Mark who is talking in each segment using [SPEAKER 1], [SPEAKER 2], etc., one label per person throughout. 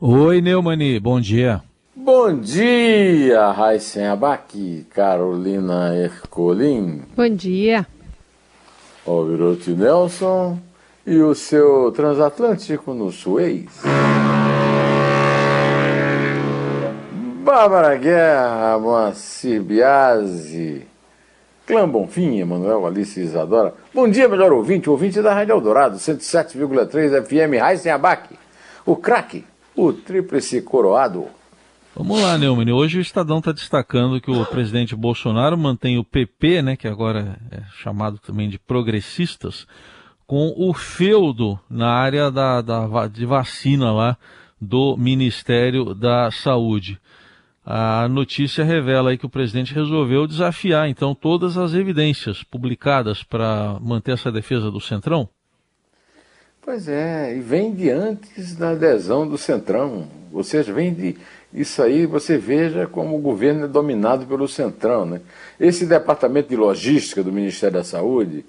[SPEAKER 1] Oi, Neumani, bom dia.
[SPEAKER 2] Bom dia, Raíssen Abac, Carolina Ercolim.
[SPEAKER 3] Bom dia.
[SPEAKER 2] Alvirote Nelson e o seu transatlântico no Suez. Bárbara Guerra, Moacir Biasi, Clã Bonfim, Emanuel Alice Isadora. Bom dia, melhor ouvinte, ouvinte da Rádio Eldorado, 107,3 FM, Raíssen Abac. O craque, o tríplice coroado.
[SPEAKER 1] Vamos lá, Neumann. Hoje o Estadão está destacando que o presidente Bolsonaro mantém o PP, né, que agora é chamado também de progressistas, com o feudo na área da, da, de vacina lá do Ministério da Saúde. A notícia revela aí que o presidente resolveu desafiar, então, todas as evidências publicadas para manter essa defesa do Centrão.
[SPEAKER 2] Pois é, e vem de antes da adesão do Centrão. Seja, vem de. Isso aí você veja como o governo é dominado pelo Centrão. Né? Esse departamento de logística do Ministério da Saúde,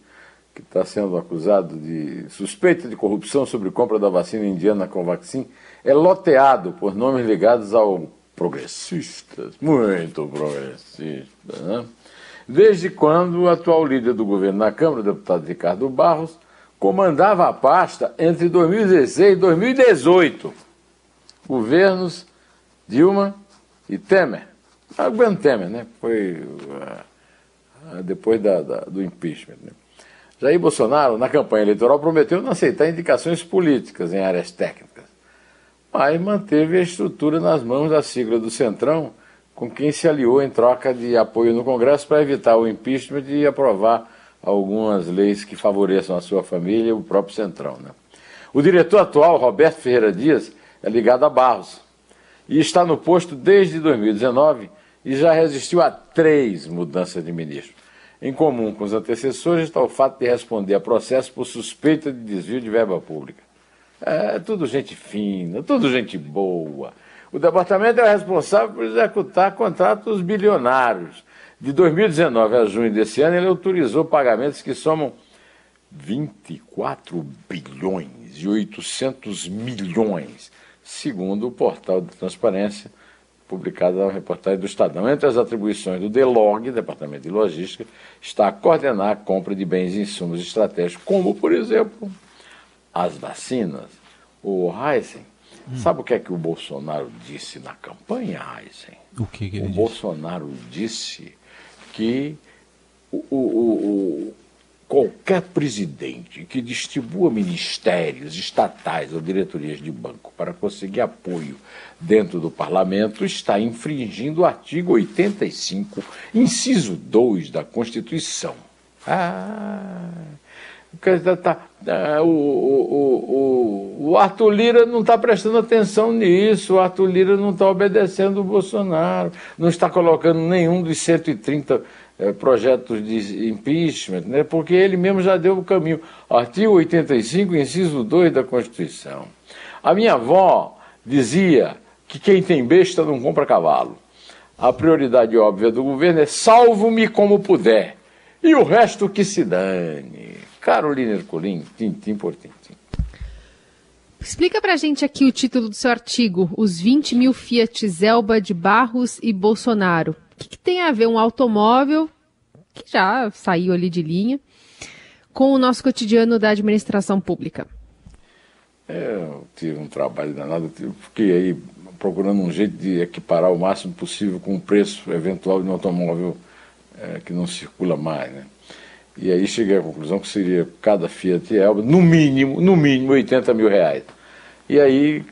[SPEAKER 2] que está sendo acusado de suspeita de corrupção sobre compra da vacina indiana Covaxin, é loteado por nomes ligados ao progressistas, muito progressistas. Né? Desde quando o atual líder do governo na Câmara, o deputado Ricardo Barros, comandava a pasta entre 2016 e 2018. Governos Dilma e Temer. Ah, o Temer, né? Foi uh, depois da, da, do impeachment. Né? Jair Bolsonaro, na campanha eleitoral, prometeu não aceitar indicações políticas em áreas técnicas, mas manteve a estrutura nas mãos da sigla do Centrão, com quem se aliou em troca de apoio no Congresso para evitar o impeachment e aprovar algumas leis que favoreçam a sua família e o próprio Centrão. Né? O diretor atual, Roberto Ferreira Dias, é ligado a Barros e está no posto desde 2019 e já resistiu a três mudanças de ministro. Em comum com os antecessores está o fato de responder a processo por suspeita de desvio de verba pública. É tudo gente fina, tudo gente boa. O departamento é responsável por executar contratos bilionários de 2019 a junho desse ano, ele autorizou pagamentos que somam 24 bilhões e 800 milhões, segundo o portal de transparência publicado na reportagem do Estadão. Entre as atribuições do DELOG, Departamento de Logística, está a coordenar a compra de bens e insumos estratégicos, como, por exemplo, as vacinas. O Heisen, hum. sabe o que é que o Bolsonaro disse na campanha, Heisen?
[SPEAKER 1] O que, que ele
[SPEAKER 2] o
[SPEAKER 1] disse?
[SPEAKER 2] Bolsonaro disse que o, o, o, qualquer presidente que distribua ministérios estatais ou diretorias de banco para conseguir apoio dentro do parlamento está infringindo o artigo 85, inciso 2 da Constituição. Ah, o, o, o, o Arthur Lira não está prestando atenção nisso, o Arthur Lira não está obedecendo o Bolsonaro, não está colocando nenhum dos 130 é, projetos de impeachment, né, porque ele mesmo já deu o caminho. Artigo 85, inciso 2 da Constituição. A minha avó dizia que quem tem besta não compra cavalo. A prioridade óbvia do governo é salvo-me como puder. E o resto que se dane. Carolina Ercolim, tintim por tintim.
[SPEAKER 3] Explica pra gente aqui o título do seu artigo, Os 20 mil Fiat Zelba de Barros e Bolsonaro. O que, que tem a ver um automóvel, que já saiu ali de linha, com o nosso cotidiano da administração pública?
[SPEAKER 2] É, eu tive um trabalho danado, eu fiquei aí procurando um jeito de equiparar o máximo possível com o preço eventual de um automóvel é, que não circula mais, né? E aí cheguei à conclusão que seria cada Fiat Elba, no mínimo, no mínimo 80 mil reais. E aí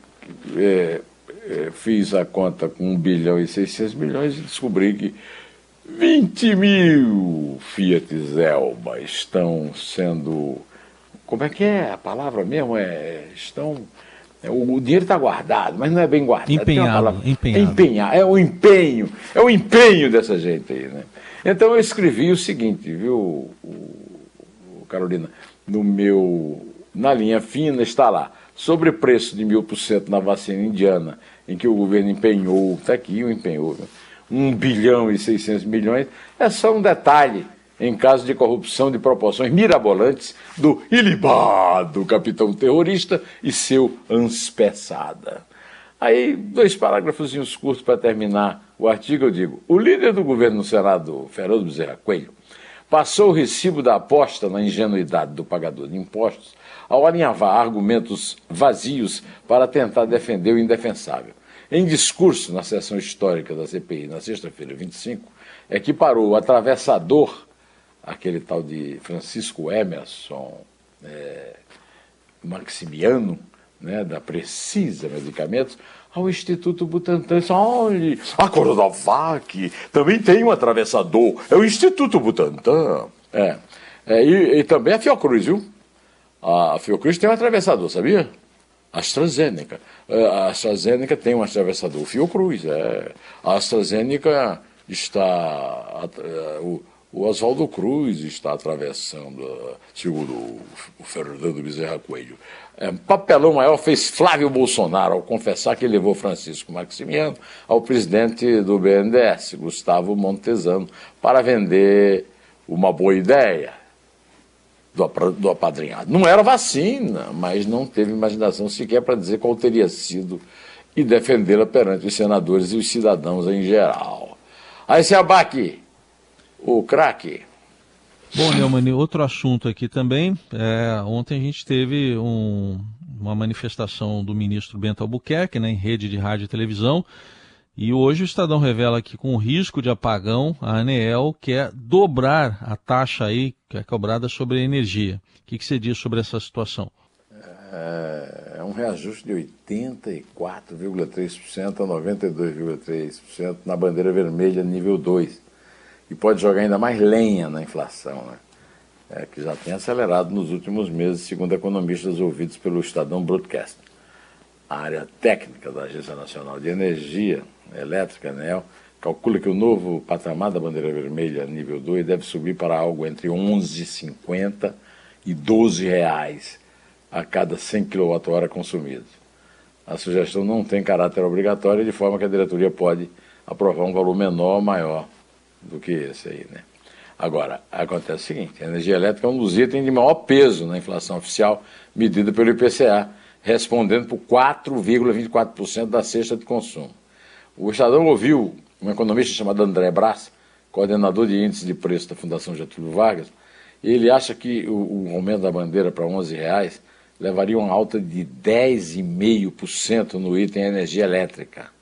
[SPEAKER 2] é, é, fiz a conta com 1 bilhão e 600 milhões e descobri que 20 mil Fiat Elba estão sendo. Como é que é a palavra mesmo? É, estão. É, o, o, dinheiro está guardado, mas não é bem guardado.
[SPEAKER 1] Empenhado, empenhado.
[SPEAKER 2] Empenhar, é o empenho, é o empenho dessa gente aí, né? Então eu escrevi o seguinte, viu, Carolina, no meu, na linha fina está lá, sobre preço de mil por cento na vacina indiana, em que o governo empenhou, está aqui o empenhou, né? 1 bilhão e 600 milhões, é só um detalhe em caso de corrupção de proporções mirabolantes do ilibado capitão terrorista e seu anspeçada. Aí, dois parágrafos curtos para terminar o artigo, eu digo: o líder do governo no Senado, Fernando Bezerra Coelho, passou o recibo da aposta na ingenuidade do pagador de impostos ao alinhavar argumentos vazios para tentar defender o indefensável. Em discurso na sessão histórica da CPI, na sexta-feira, 25, equiparou o atravessador, aquele tal de Francisco Emerson é, Maximiano, né, da Precisa Medicamentos, ao Instituto Butantan. Olha, a Coronavac também tem um atravessador, é o Instituto Butantan. É, é e, e, também a Fiocruz, viu? A Fiocruz tem um atravessador, sabia? A AstraZeneca. É, a AstraZeneca tem um atravessador, o Fiocruz. É. A AstraZeneca está. É, o, o Oswaldo Cruz está atravessando, segundo o Fernando Bezerra Coelho. É, papelão maior fez Flávio Bolsonaro ao confessar que levou Francisco Maximiano ao presidente do BNDES, Gustavo Montesano, para vender uma boa ideia do, do apadrinhado. Não era vacina, mas não teve imaginação sequer para dizer qual teria sido e defendê-la perante os senadores e os cidadãos em geral. Aí se abaque o craque.
[SPEAKER 1] Bom, Neumann, outro assunto aqui também. É, ontem a gente teve um, uma manifestação do ministro Bento Albuquerque né, em rede de rádio e televisão. E hoje o Estadão revela que com o risco de apagão, a ANEEL quer dobrar a taxa aí que é cobrada sobre a energia. O que, que você diz sobre essa situação?
[SPEAKER 2] É, é um reajuste de 84,3% a 92,3% na bandeira vermelha nível 2 e pode jogar ainda mais lenha na inflação, né? É, que já tem acelerado nos últimos meses, segundo economistas ouvidos pelo Estadão Broadcast. A área técnica da Agência Nacional de Energia Elétrica, ANEL, calcula que o novo patamar da bandeira vermelha nível 2 deve subir para algo entre 11,50 e 12 reais a cada 100 kWh consumidos. A sugestão não tem caráter obrigatório, de forma que a diretoria pode aprovar um valor menor ou maior do que esse aí, né? Agora, acontece o seguinte, a energia elétrica é um dos itens de maior peso na inflação oficial medida pelo IPCA, respondendo por 4,24% da cesta de consumo. O Estadão ouviu um economista chamado André Brás, coordenador de índice de preço da Fundação Getúlio Vargas, e ele acha que o, aumento da bandeira para 11 reais levaria uma alta de 10,5% no item energia elétrica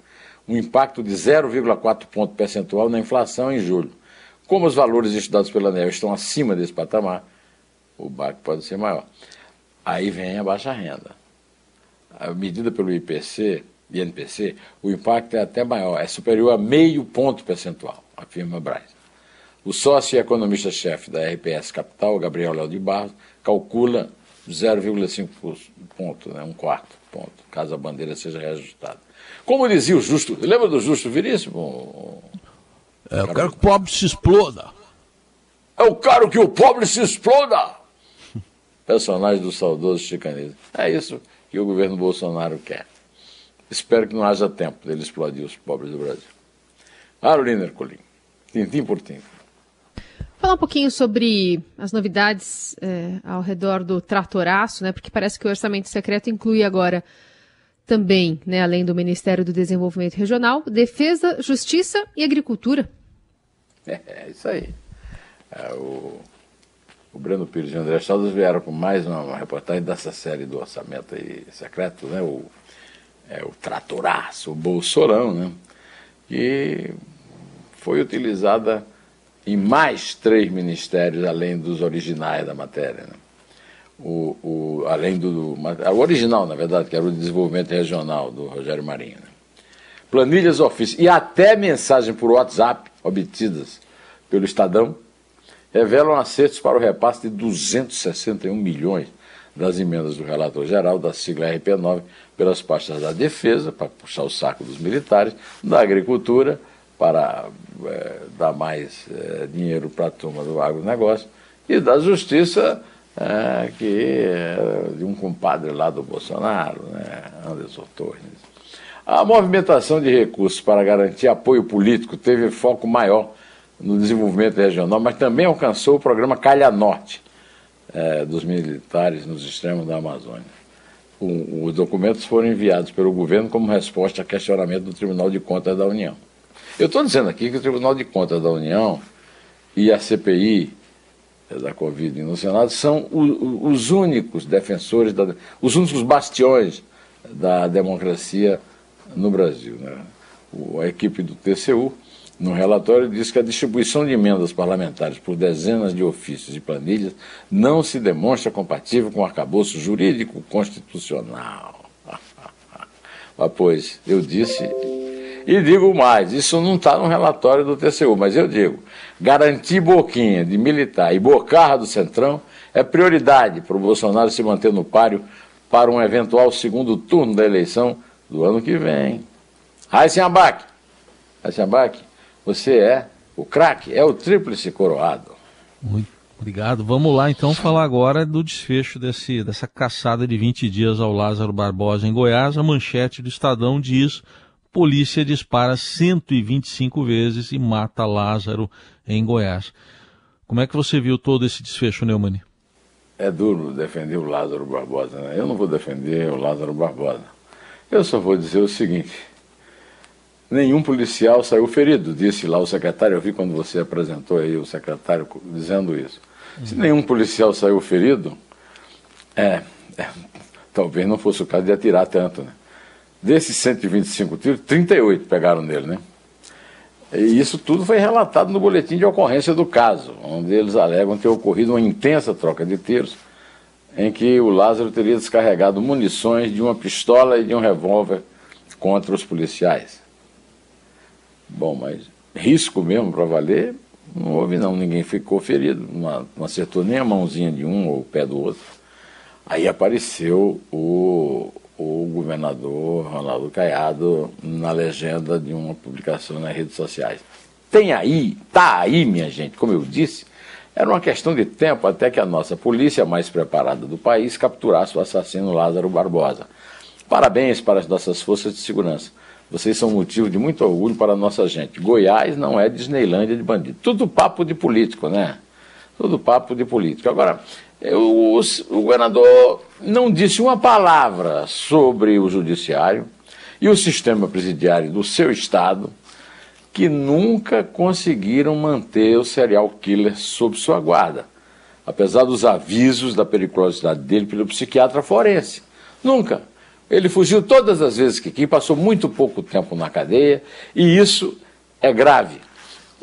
[SPEAKER 2] um impacto de 0,4 ponto percentual na inflação em julho. Como os valores estudados pela ANEL estão acima desse patamar, o BAC pode ser maior. Aí vem a baixa renda. A medida pelo IPC, INPC, o impacto é até maior, é superior a meio ponto percentual, afirma Braz. O sócio e economista-chefe da RPS Capital, Gabriel Léo de Barros, calcula 0,5 ponto, né, um quarto ponto, caso a bandeira seja reajustada. Como dizia o Justo, lembra do Justo Veríssimo?
[SPEAKER 4] É, eu quero que o pobre se exploda.
[SPEAKER 2] Eu quero que o pobre se exploda. Personagem do saudoso chicanismo. É isso que o governo Bolsonaro quer. Espero que não haja tempo dele explodir os pobres do Brasil. Carolina Ercolim, tintim por tintim.
[SPEAKER 3] Falar um pouquinho sobre as novidades é, ao redor do tratoraço, né? Porque parece que o orçamento secreto inclui agora também, né, além do Ministério do Desenvolvimento Regional, Defesa, Justiça e Agricultura.
[SPEAKER 2] É, é isso aí. É, o, o Breno Pires e o André Saldas vieram com mais uma, uma, reportagem dessa série do orçamento aí secreto, né, o, é, o tratoraço, o bolsorão, né, que foi utilizada em mais três ministérios, além dos originais da matéria. Né o, o, além do, o original, na verdade, que era o desenvolvimento regional do Rogério Marinho. Né? Planilhas ofício e até mensagem por WhatsApp obtidas pelo Estadão revelam acertos para o repasse de 261 milhões das emendas do relator geral da sigla RP9 pelas pastas da defesa, para puxar o saco dos militares, da agricultura, para é, dar mais é, dinheiro para a turma do agronegócio, e da justiça é, que é de um compadre lá do Bolsonaro, né, Anderson Torres. A movimentação de recursos para garantir apoio político teve foco maior no desenvolvimento regional, mas também alcançou o programa Calha Norte é, dos militares nos extremos da Amazônia. os documentos foram enviados pelo governo como resposta a questionamento do Tribunal de Contas da União. Eu estou dizendo aqui que o Tribunal de Contas da União e a CPI da Covid no Senado são os únicos defensores, da, os únicos bastiões da democracia no Brasil. Né? A equipe do TCU, no relatório, diz que a distribuição de emendas parlamentares por dezenas de ofícios e planilhas não se demonstra compatível com o arcabouço jurídico constitucional. Mas, pois, eu disse e digo mais: isso não está no relatório do TCU, mas eu digo: garantir boquinha de militar e bocarra do Centrão é prioridade para o Bolsonaro se manter no páreo para um eventual segundo turno da eleição do ano que vem. Raíssen Abac, Raíssen Abac, você é o craque, é o tríplice coroado.
[SPEAKER 1] Muito obrigado. Vamos lá então falar agora do desfecho desse, dessa caçada de 20 dias ao Lázaro Barbosa em Goiás. A manchete do Estadão diz polícia dispara 125 vezes e mata Lázaro em Goiás. Como é que você viu todo esse desfecho, Neumani?
[SPEAKER 2] É duro defender o Lázaro Barbosa, né? Eu não vou defender o Lázaro Barbosa. Eu só vou dizer o seguinte: nenhum policial saiu ferido, disse lá o secretário. Eu vi quando você apresentou aí o secretário dizendo isso. Se uhum. nenhum policial saiu ferido, é, é, talvez não fosse o caso de atirar tanto, né? Desses 125 tiros, 38 pegaram nele, né? E isso tudo foi relatado no boletim de ocorrência do caso, onde eles alegam ter ocorrido uma intensa troca de tiros, em que o Lázaro teria descarregado munições de uma pistola e de um revólver contra os policiais. Bom, mas risco mesmo para valer, não houve não, ninguém ficou ferido, não, acertou nem a mãozinha de um ou o pé do outro. Aí apareceu o, o governador Ronaldo Caiado na legenda de uma publicação nas redes sociais. Tem aí, tá aí, minha gente, como eu disse, era uma questão de tempo até que a nossa polícia mais preparada do país capturasse o assassino Lázaro Barbosa. Parabéns para as nossas forças de segurança. Vocês são motivo de muito orgulho para a nossa gente. Goiás não é Disneylândia de bandido. Tudo papo de político, né? Tudo papo de político. Agora, o, o governador não disse uma palavra sobre o judiciário e o sistema presidiário do seu estado, que nunca conseguiram manter o serial killer sob sua guarda, apesar dos avisos da periculosidade dele pelo psiquiatra forense. Nunca. Ele fugiu todas as vezes que quis, passou muito pouco tempo na cadeia, e isso é grave.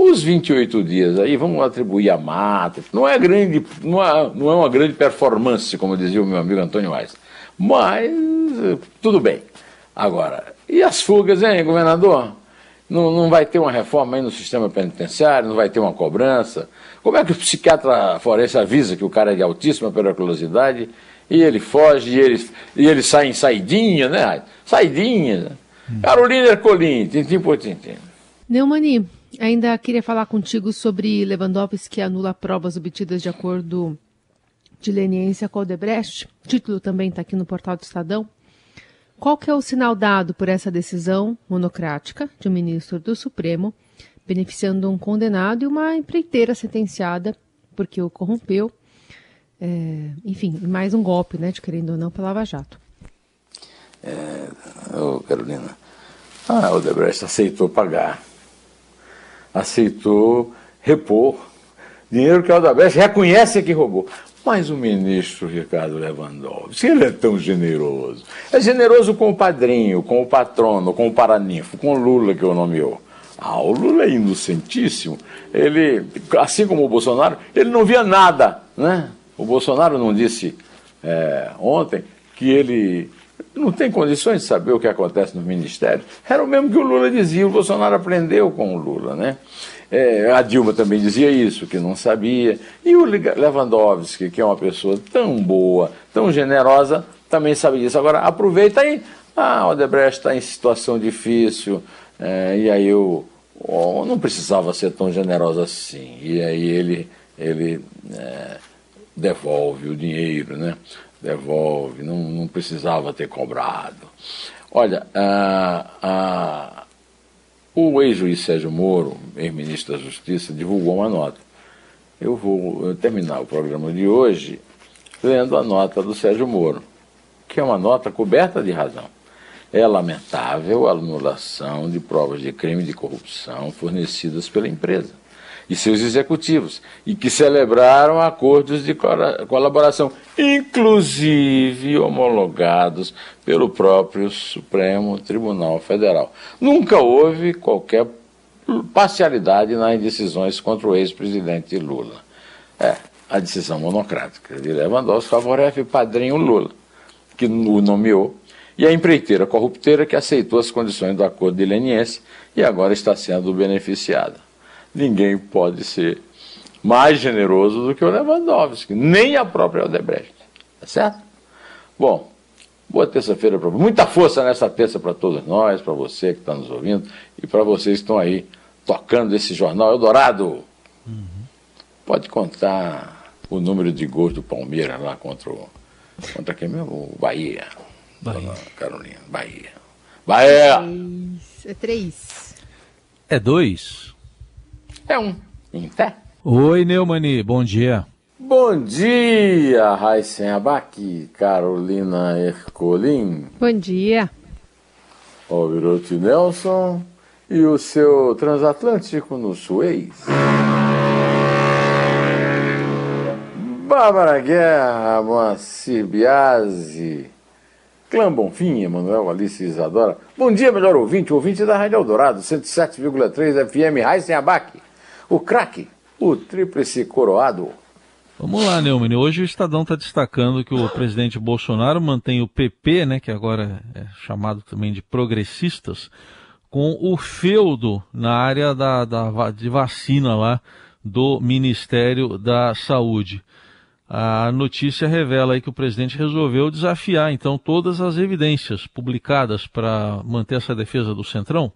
[SPEAKER 2] Os 28 dias aí, vamos atribuir a mata. Não é grande, não é, não é uma grande performance, como dizia o meu amigo Antônio Weiss. Mas tudo bem. Agora, e as fugas, hein, governador? Não, não vai ter uma reforma aí no sistema penitenciário, não vai ter uma cobrança. Como é que o psiquiatra forense avisa que o cara é de altíssima periculosidade e ele foge e ele, e ele sai em saidinha, né? Saidinha. Né? Hum. Carolina Ercolim, tintim por tintim.
[SPEAKER 3] Neumani, Ainda queria falar contigo sobre Lewandowski que anula provas obtidas de acordo de leniência com o Odebrecht. O título também está aqui no portal do Estadão. Qual que é o sinal dado por essa decisão monocrática de um ministro do Supremo, beneficiando um condenado e uma empreiteira sentenciada porque o corrompeu? É, enfim, mais um golpe, né, de querendo ou não, pela Lava Jato.
[SPEAKER 2] É, oh, Carolina, ah, o Odebrecht aceitou pagar aceitou repor dinheiro que a Odebrecht reconhece que roubou. Mas o ministro Ricardo Lewandowski, ele é tão generoso. É generoso com o padrinho, com o patrono, com o paraninfo, com o Lula que o nomeou. Ah, o Lula é inocentíssimo. Ele, assim como o Bolsonaro, ele não via nada. Né? O Bolsonaro não disse é, ontem que ele não tem condições de saber o que acontece no ministério. Era o mesmo que o Lula dizia, o Bolsonaro aprendeu com o Lula, né? É, a Dilma também dizia isso, que não sabia. E o Lewandowski, que é uma pessoa tão boa, tão generosa, também sabe disso. Agora, aproveita aí. Ah, o Odebrecht está em situação difícil, é, e aí eu, eu, não precisava ser tão generoso assim. E aí ele, ele é, devolve o dinheiro, né? Devolve, não, não precisava ter cobrado. Olha, o ex-juiz Sérgio Moro, ex-ministro da Justiça, divulgou uma nota. Eu vou terminar o programa de hoje lendo a nota do Sérgio Moro, que é uma nota coberta de razão. É lamentável a anulação de provas de crime de corrupção fornecidas pela empresa e seus executivos, e que celebraram acordos de colaboração, inclusive homologados pelo próprio Supremo Tribunal Federal. Nunca houve qualquer parcialidade nas decisões contra o ex-presidente Lula. É, a decisão monocrática de Lewandowski favorece o padrinho Lula, que o nomeou, e a empreiteira corrupteira que aceitou as condições do acordo de leniense e agora está sendo beneficiada ninguém pode ser mais generoso do que o Lewandowski, nem a própria Odebrecht. Tá certo? Bom, boa terça-feira para Muita força nessa terça para todos nós, para você que está nos ouvindo e para vocês que estão aí tocando esse jornal Eldorado. Uhum. Pode contar o número de gols do Palmeiras lá contra o. Contra quem mesmo? O Bahia. Bahia. Carolina. Bahia. Bahia!
[SPEAKER 3] É três.
[SPEAKER 1] É dois.
[SPEAKER 2] É um. Em pé.
[SPEAKER 1] Oi, Neumani, bom dia.
[SPEAKER 2] Bom dia, Raíssen Abac, Carolina Ercolim.
[SPEAKER 3] Bom dia.
[SPEAKER 2] Alvirote Nelson e o seu transatlântico no Suez. Bárbara Guerra, Moacir Biasi, Clã Bonfim, Emanuel Alice Isadora. Bom dia, melhor ouvinte, ouvinte da Rádio Eldorado, 107,3 FM, Raíssen Abac o craque, o tríplice coroado.
[SPEAKER 1] Vamos lá, Neumann. Hoje o Estadão está destacando que o presidente Bolsonaro mantém o PP, né, que agora é chamado também de progressistas, com o feudo na área da, da, de vacina lá do Ministério da Saúde. A notícia revela aí que o presidente resolveu desafiar, então, todas as evidências publicadas para manter essa defesa do Centrão?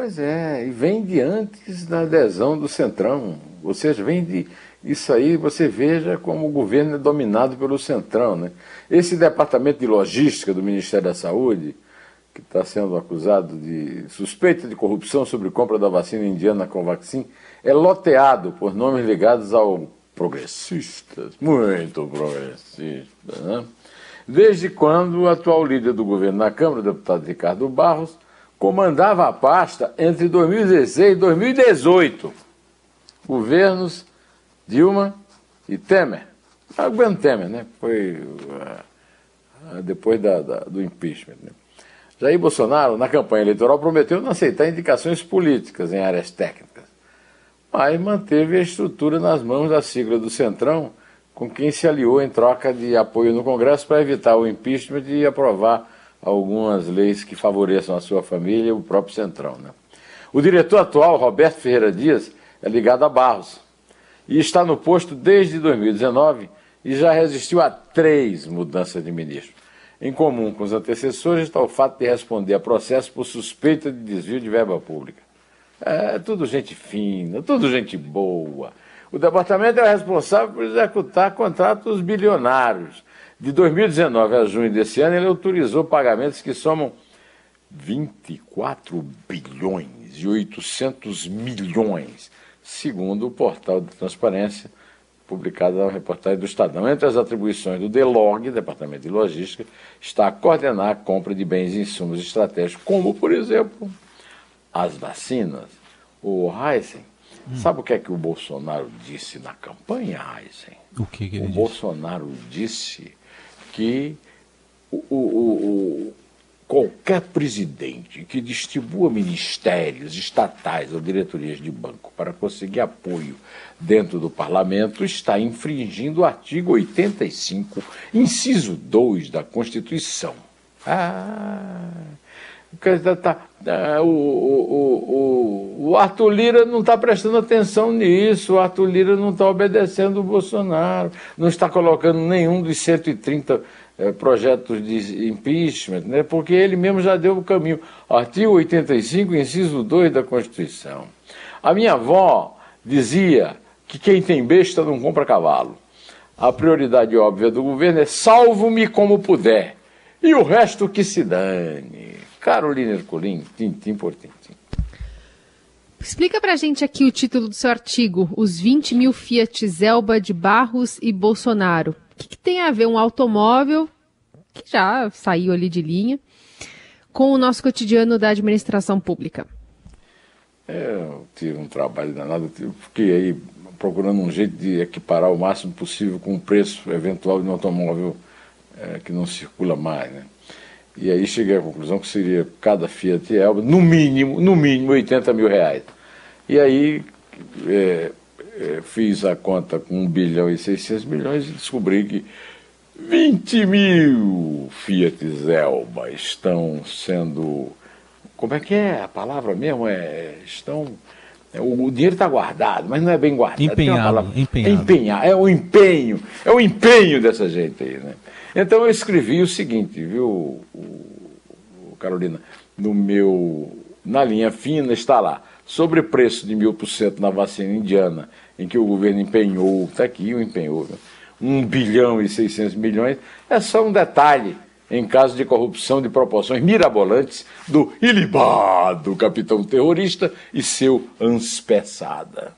[SPEAKER 2] Pois é, e vem de antes da adesão do Centrão. Seja, vem de. Isso aí você veja como o governo é dominado pelo Centrão. Né? Esse departamento de logística do Ministério da Saúde, que está sendo acusado de suspeita de corrupção sobre compra da vacina indiana Covaxin, é loteado por nomes ligados ao progressistas, muito progressistas. Né? Desde quando o atual líder do governo na Câmara, o deputado Ricardo Barros, comandava a pasta entre 2016 e 2018. Governos Dilma e Temer. Ah, o Temer, né? Foi uh, depois da, da, do impeachment. Né? Jair Bolsonaro, na campanha eleitoral, prometeu não aceitar indicações políticas em áreas técnicas, mas manteve a estrutura nas mãos da sigla do Centrão, com quem se aliou em troca de apoio no Congresso para evitar o impeachment e aprovar algumas leis que favoreçam a sua família e o próprio Centrão. Né? O diretor atual, Roberto Ferreira Dias, é ligado a Barros e está no posto desde 2019 e já resistiu a três mudanças de ministro. Em comum com os antecessores está o fato de responder a processo por suspeita de desvio de verba pública. É tudo gente fina, tudo gente boa. O departamento é responsável por executar contratos bilionários de 2019 a junho desse ano, ele autorizou pagamentos que somam 24 bilhões e 800 milhões, segundo o portal de transparência publicado na reportagem do Estadão. Entre as atribuições do DELOG, Departamento de Logística, está a coordenar a compra de bens e insumos estratégicos, como, por exemplo, as vacinas. O Heisen, hum. sabe o que é que o Bolsonaro disse na campanha, Heisen?
[SPEAKER 1] O que, que ele
[SPEAKER 2] o
[SPEAKER 1] disse?
[SPEAKER 2] Bolsonaro disse que o, o, o, qualquer presidente que distribua ministérios estatais ou diretorias de banco para conseguir apoio dentro do parlamento está infringindo o artigo 85, inciso 2 da Constituição. Ah, o, o, o, o Arthur Lira não está prestando atenção nisso, o Arthur Lira não está obedecendo o Bolsonaro, não está colocando nenhum dos 130 é, projetos de impeachment, né, porque ele mesmo já deu o caminho. Artigo 85, inciso 2 da Constituição. A minha avó dizia que quem tem besta não compra cavalo. A prioridade óbvia do governo é salvo-me como puder. E o resto que se dane. Carolina Ercolim, tintim por tintim.
[SPEAKER 3] Explica pra gente aqui o título do seu artigo, Os 20 mil Fiat Zelba de Barros e Bolsonaro. O que, que tem a ver um automóvel que já saiu ali de linha, com o nosso cotidiano da administração pública.
[SPEAKER 2] É, eu tive um trabalho danado, eu fiquei aí procurando um jeito de equiparar o máximo possível com o preço eventual de um automóvel é, que não circula mais, né? E aí cheguei à conclusão que seria cada Fiat Elba, no mínimo, no mínimo 80 mil reais. E aí é, é, fiz a conta com 1 bilhão e 600 milhões e descobri que 20 mil Fiat Elba estão sendo. Como é que é a palavra mesmo? É, estão. É, o, dinheiro está guardado, mas não é bem guardado.
[SPEAKER 1] Empenhado, empenhado.
[SPEAKER 2] empenhar. É o empenho, é o empenho dessa gente aí, né? Então eu escrevi o seguinte, viu, Carolina? No meu. Na linha fina está lá. Sobre preço de mil por cento na vacina indiana, em que o governo empenhou, está aqui o empenhou, né? 1 bilhão e 600 milhões, é só um detalhe em caso de corrupção de proporções mirabolantes do ilibado capitão terrorista e seu anspeçada.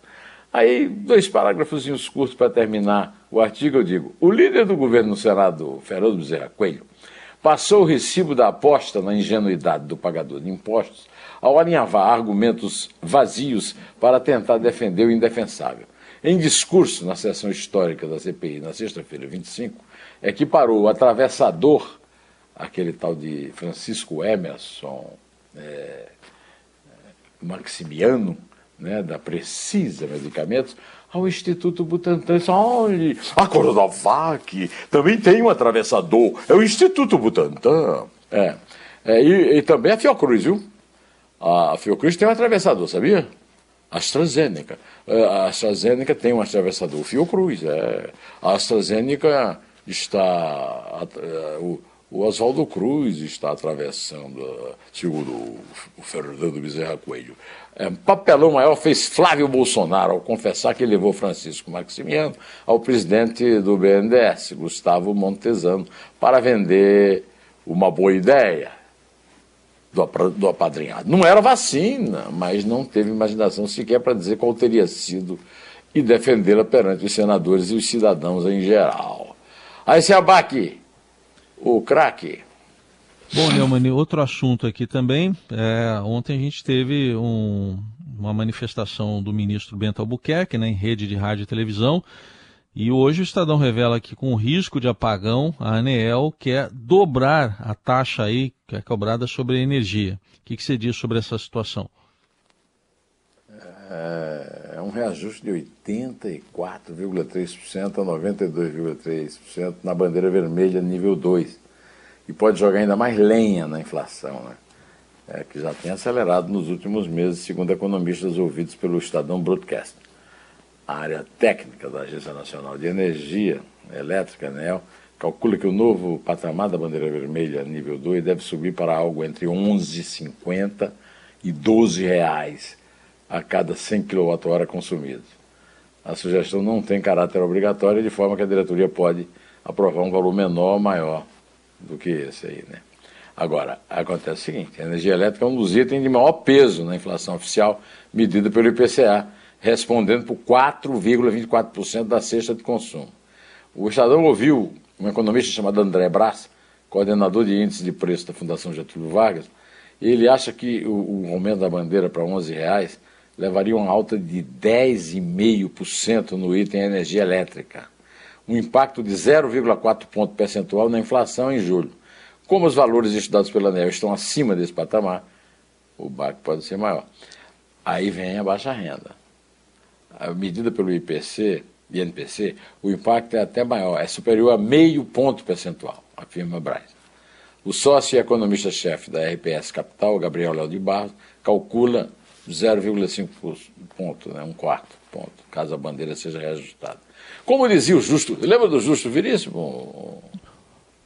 [SPEAKER 2] Aí, dois parágrafos curtos para terminar o artigo, eu digo: o líder do governo no Senado, Fernando Bezerra Coelho, passou o recibo da aposta na ingenuidade do pagador de impostos ao alinhavar argumentos vazios para tentar defender o indefensável. Em discurso na sessão histórica da CPI, na sexta-feira 25, equiparou o atravessador, aquele tal de Francisco Emerson é, Maximiano, né, da Precisa Medicamentos, ao Instituto Butantan. Olha, a Coronavac também tem um atravessador, é o Instituto Butantan. É, é e, e, também a Fiocruz, viu? A Fiocruz tem um atravessador, sabia? AstraZeneca. É, a AstraZeneca tem um atravessador, Fiocruz. É. A AstraZeneca está. É, o, o Oswaldo Cruz está atravessando, segundo o Fernando Bezerra Coelho. É, papelão maior fez Flávio Bolsonaro ao confessar que levou Francisco Maximiano ao presidente do BNDES, Gustavo Montesano, para vender uma boa ideia do, do apadrinhado. Não era vacina, mas não teve imaginação sequer para dizer qual teria sido e defendê-la perante os senadores e os cidadãos em geral. Aí se abaque o craque.
[SPEAKER 1] Bom, Neumann, outro assunto aqui também. É, ontem a gente teve um, uma manifestação do ministro Bento Albuquerque né, em rede de rádio e televisão. E hoje o Estadão revela que com o risco de apagão, a ANEEL quer dobrar a taxa aí que é cobrada sobre a energia. O que, que você diz sobre essa situação?
[SPEAKER 2] É, é um reajuste de 84,3% a 92,3% na bandeira vermelha nível 2. Pode jogar ainda mais lenha na inflação, né? É, que já tem acelerado nos últimos meses, segundo economistas ouvidos pelo Estadão Broadcast. A área técnica da Agência Nacional de Energia Elétrica, ANEL, calcula que o novo patamar da bandeira vermelha nível 2 deve subir para algo entre 11,50 e 12 reais a cada 100 kWh consumidos. A sugestão não tem caráter obrigatório, de forma que a diretoria pode aprovar um valor menor ou maior do que esse aí, né? Agora, acontece o seguinte, a energia elétrica é um dos itens de maior peso na inflação oficial medida pelo IPCA, respondendo por 4,24% da cesta de consumo. O Estadão ouviu um economista chamado André Brás, coordenador de índice de preço da Fundação Getúlio Vargas, e ele acha que o, aumento da bandeira para 11 reais levaria uma alta de 10,5% no item energia elétrica, um impacto de 0,4 ponto percentual na inflação em julho. Como os valores estudados pela ANEL estão acima desse patamar, o baque pode ser maior. Aí vem a baixa renda. A medida pelo IPC, INPC, o impacto é até maior, é superior a meio ponto percentual, afirma Braz. O sócio e economista-chefe da RPS Capital, Gabriel Léo de Barros, calcula 0,5 ponto, né, um quarto ponto, caso a bandeira seja reajustada. Como dizia o Justo, lembra do Justo Veríssimo?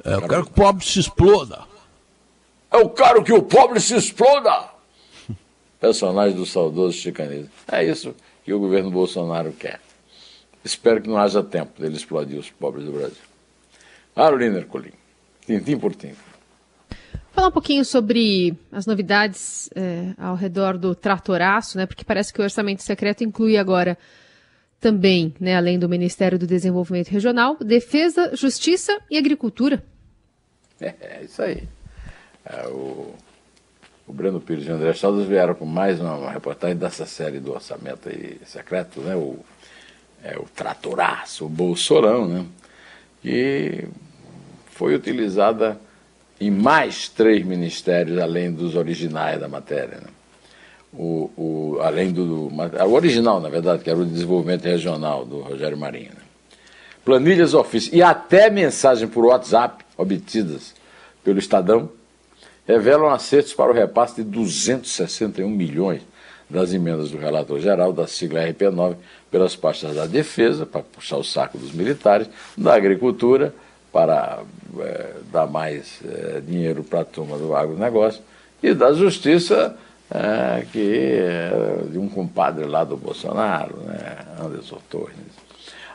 [SPEAKER 4] É, eu quero que o pobre se exploda.
[SPEAKER 2] É o caro que o pobre se exploda! Personagem do saudoso chicanismo. É isso que o governo Bolsonaro quer. Espero que não haja tempo dele explodir os pobres do Brasil. Carolina Ercolim, tintim por tintim.
[SPEAKER 3] Falar um pouquinho sobre as novidades é, ao redor do tratoraço, né? Porque parece que o orçamento secreto inclui agora também, né, além do Ministério do Desenvolvimento Regional, Defesa, Justiça e Agricultura.
[SPEAKER 2] É, é isso aí. É, o, o Breno Pires e o André Saldas vieram com mais uma, uma, reportagem dessa série do orçamento aí secreto, né? O, é, o tratoraço, o bolsorão, né? Que foi utilizada em mais três ministérios, além dos originais da matéria. Né? O, o, além do, do, o original, na verdade, que era o desenvolvimento regional do Rogério Marinho. Né? Planilhas ofício e até mensagem por WhatsApp obtidas pelo Estadão revelam acertos para o repasse de 261 milhões das emendas do relator geral da sigla RP9 pelas pastas da defesa, para puxar o saco dos militares, da agricultura, para é, dar mais é, dinheiro para a turma do agronegócio, e da justiça, é, que de um compadre lá do Bolsonaro, né, Anderson Torres.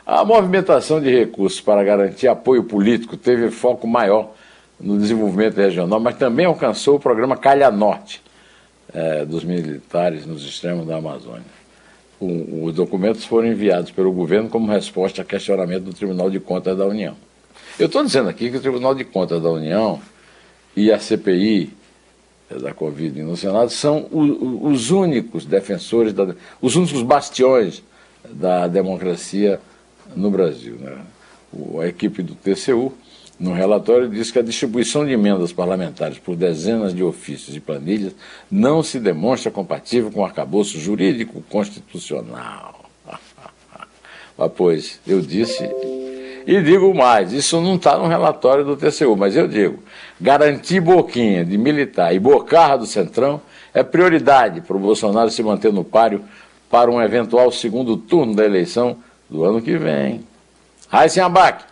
[SPEAKER 2] A movimentação de recursos para garantir apoio político teve foco maior no desenvolvimento regional, mas também alcançou o programa Calha Norte dos militares nos extremos da Amazônia. Os documentos foram enviados pelo governo como resposta a questionamento do Tribunal de Contas da União. Eu estou dizendo aqui que o Tribunal de Contas da União e a CPI da Covid no Senado são os únicos defensores, da, os únicos bastiões da democracia no Brasil. Né? A equipe do TCU, no relatório, diz que a distribuição de emendas parlamentares por dezenas de ofícios e planilhas não se demonstra compatível com o arcabouço jurídico constitucional. Mas, pois, eu disse e digo mais, isso não está no relatório do TCU, mas eu digo, garantir boquinha de militar e bocarra do Centrão é prioridade para o Bolsonaro se manter no páreo para um eventual segundo turno da eleição do ano que vem. Raíssen Abac,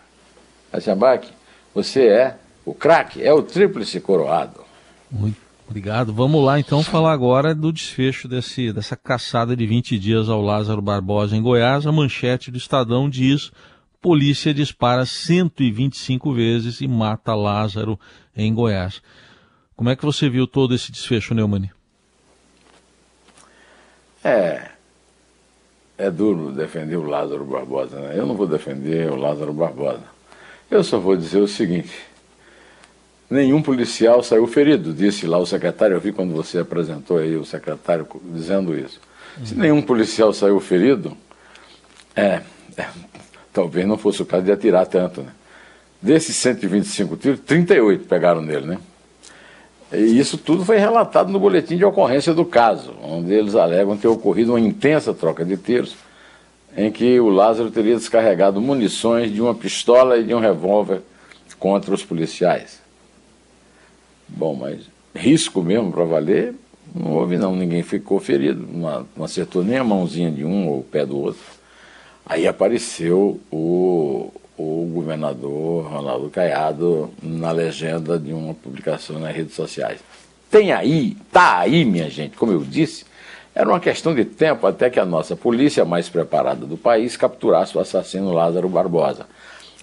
[SPEAKER 2] Raíssen Abac, você é o craque, é o tríplice coroado.
[SPEAKER 1] Muito obrigado. Vamos lá então falar agora do desfecho desse, dessa caçada de 20 dias ao Lázaro Barbosa em Goiás. A manchete do Estadão diz polícia dispara 125 vezes e mata Lázaro em Goiás. Como é que você viu todo esse desfecho, Neumani?
[SPEAKER 2] É. É duro defender o Lázaro Barbosa, né? Eu não vou defender o Lázaro Barbosa. Eu só vou dizer o seguinte: nenhum policial saiu ferido, disse lá o secretário. Eu vi quando você apresentou aí o secretário dizendo isso. Se nenhum policial saiu ferido, é, é talvez não fosse o caso de atirar tanto. Né? Desses 125 tiros, 38 pegaram nele, né? E isso tudo foi relatado no boletim de ocorrência do caso, onde eles alegam ter ocorrido uma intensa troca de tiros, em que o Lázaro teria descarregado munições de uma pistola e de um revólver contra os policiais. Bom, mas risco mesmo para valer, não houve não, ninguém ficou ferido, não, acertou nem a mãozinha de um ou o pé do outro. Aí apareceu o, o governador Ronaldo Caiado na legenda de uma publicação nas redes sociais. Tem aí, tá aí, minha gente, como eu disse, era uma questão de tempo até que a nossa polícia mais preparada do país capturasse o assassino Lázaro Barbosa.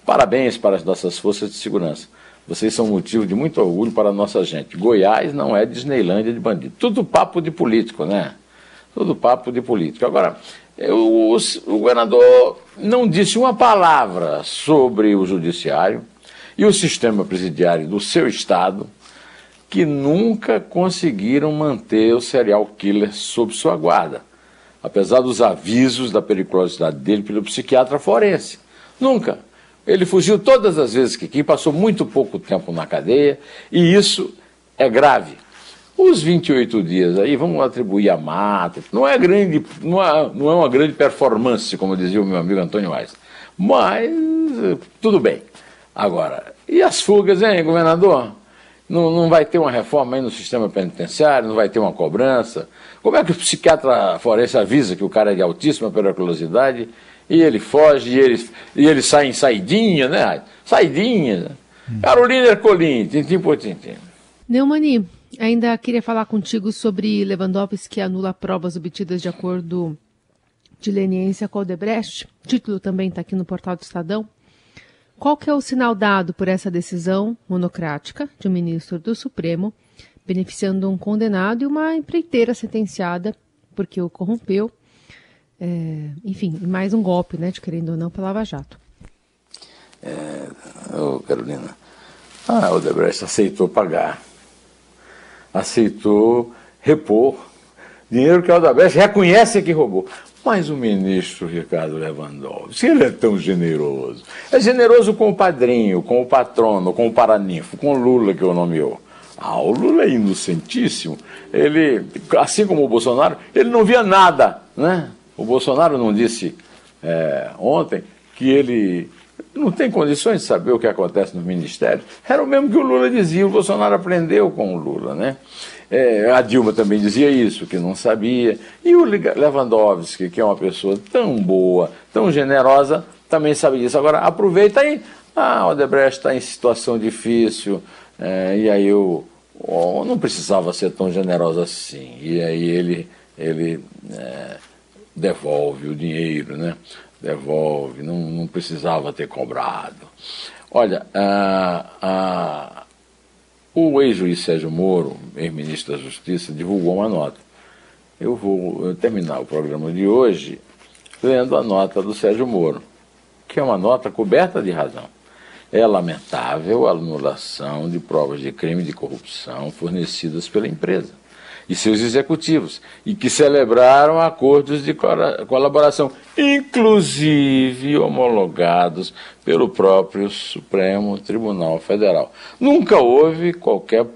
[SPEAKER 2] Parabéns para as nossas forças de segurança. Vocês são motivo de muito orgulho para a nossa gente. Goiás não é Disneylândia de bandido. Tudo papo de político, né? Tudo papo de político. Agora, o, o governador não disse uma palavra sobre o judiciário e o sistema presidiário do seu estado, que nunca conseguiram manter o serial killer sob sua guarda, apesar dos avisos da periculosidade dele pelo psiquiatra forense. Nunca. Ele fugiu todas as vezes que quis, passou muito pouco tempo na cadeia, e isso é grave. Os 28 dias aí, vamos atribuir a mata. Não é grande, não é, não é uma grande performance, como dizia o meu amigo Antônio Weiss. Mas tudo bem. Agora, e as fugas, hein, governador? Não, não vai ter uma reforma aí no sistema penitenciário, não vai ter uma cobrança. Como é que o psiquiatra forense avisa que o cara é de altíssima periculosidade e ele foge e ele, e ele sai em saidinha, né? Saidinha. Hum. Carolina Ercolim, tintim por tintim.
[SPEAKER 3] Neumani, Ainda queria falar contigo sobre Lewandowski que anula provas obtidas de acordo de leniência com Odebrecht. O título também está aqui no portal do Estadão. Qual que é o sinal dado por essa decisão monocrática de um ministro do Supremo, beneficiando um condenado e uma empreiteira sentenciada porque o corrompeu? É, enfim, mais um golpe, né, de querendo ou não, pela Lava Jato.
[SPEAKER 2] É, oh, Carolina, A Odebrecht aceitou pagar, aceitou repor dinheiro que a Odebrecht reconhece que roubou. Mas o ministro Ricardo Lewandowski, ele é tão generoso. É generoso com o padrinho, com o patrono, com o paraninfo, com o Lula que o nomeou. Ah, o Lula é inocentíssimo. Ele, assim como o Bolsonaro, ele não via nada. Né? O Bolsonaro não disse é, ontem que ele não tem condições de saber o que acontece no ministério. Era o mesmo que o Lula dizia, o Bolsonaro aprendeu com o Lula, né? É, a Dilma também dizia isso, que não sabia. E o Lewandowski, que é uma pessoa tão boa, tão generosa, também sabe disso. Agora, aproveita aí. Ah, o Odebrecht está em situação difícil, é, e aí eu, eu, não precisava ser tão generoso assim. E aí ele, ele é, devolve o dinheiro, né? Devolve, não, não precisava ter cobrado. Olha, a, a, o ex-juiz Sérgio Moro, ex-ministro da Justiça, divulgou uma nota. Eu vou terminar o programa de hoje lendo a nota do Sérgio Moro, que é uma nota coberta de razão. É lamentável a anulação de provas de crime de corrupção fornecidas pela empresa e seus executivos, e que celebraram acordos de colaboração, inclusive homologados pelo próprio Supremo Tribunal Federal. Nunca houve qualquer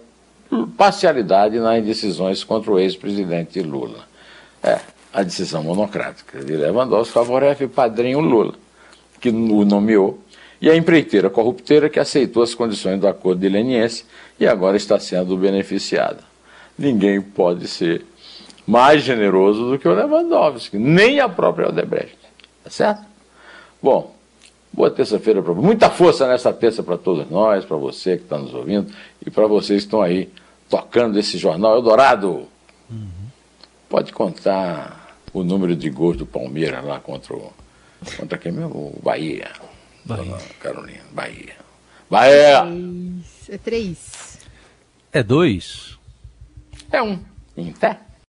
[SPEAKER 2] parcialidade nas decisões contra o ex-presidente Lula. É, a decisão monocrática de Lewandowski favorece o padrinho Lula, que o nomeou, e a empreiteira corrupteira que aceitou as condições do acordo de leniense e agora está sendo beneficiada ninguém pode ser mais generoso do que o Lewandowski, nem a própria Odebrecht. Tá certo? Bom, boa terça-feira para Muita força nessa terça para todos nós, para você que está nos ouvindo e para vocês que estão aí tocando esse jornal Eldorado. Uhum. Pode contar o número de gols do Palmeiras lá contra o. Contra quem mesmo? O Bahia. Bahia. Carolina, Bahia. Bahia!
[SPEAKER 3] É três.
[SPEAKER 1] É dois.
[SPEAKER 2] É um. Em pé.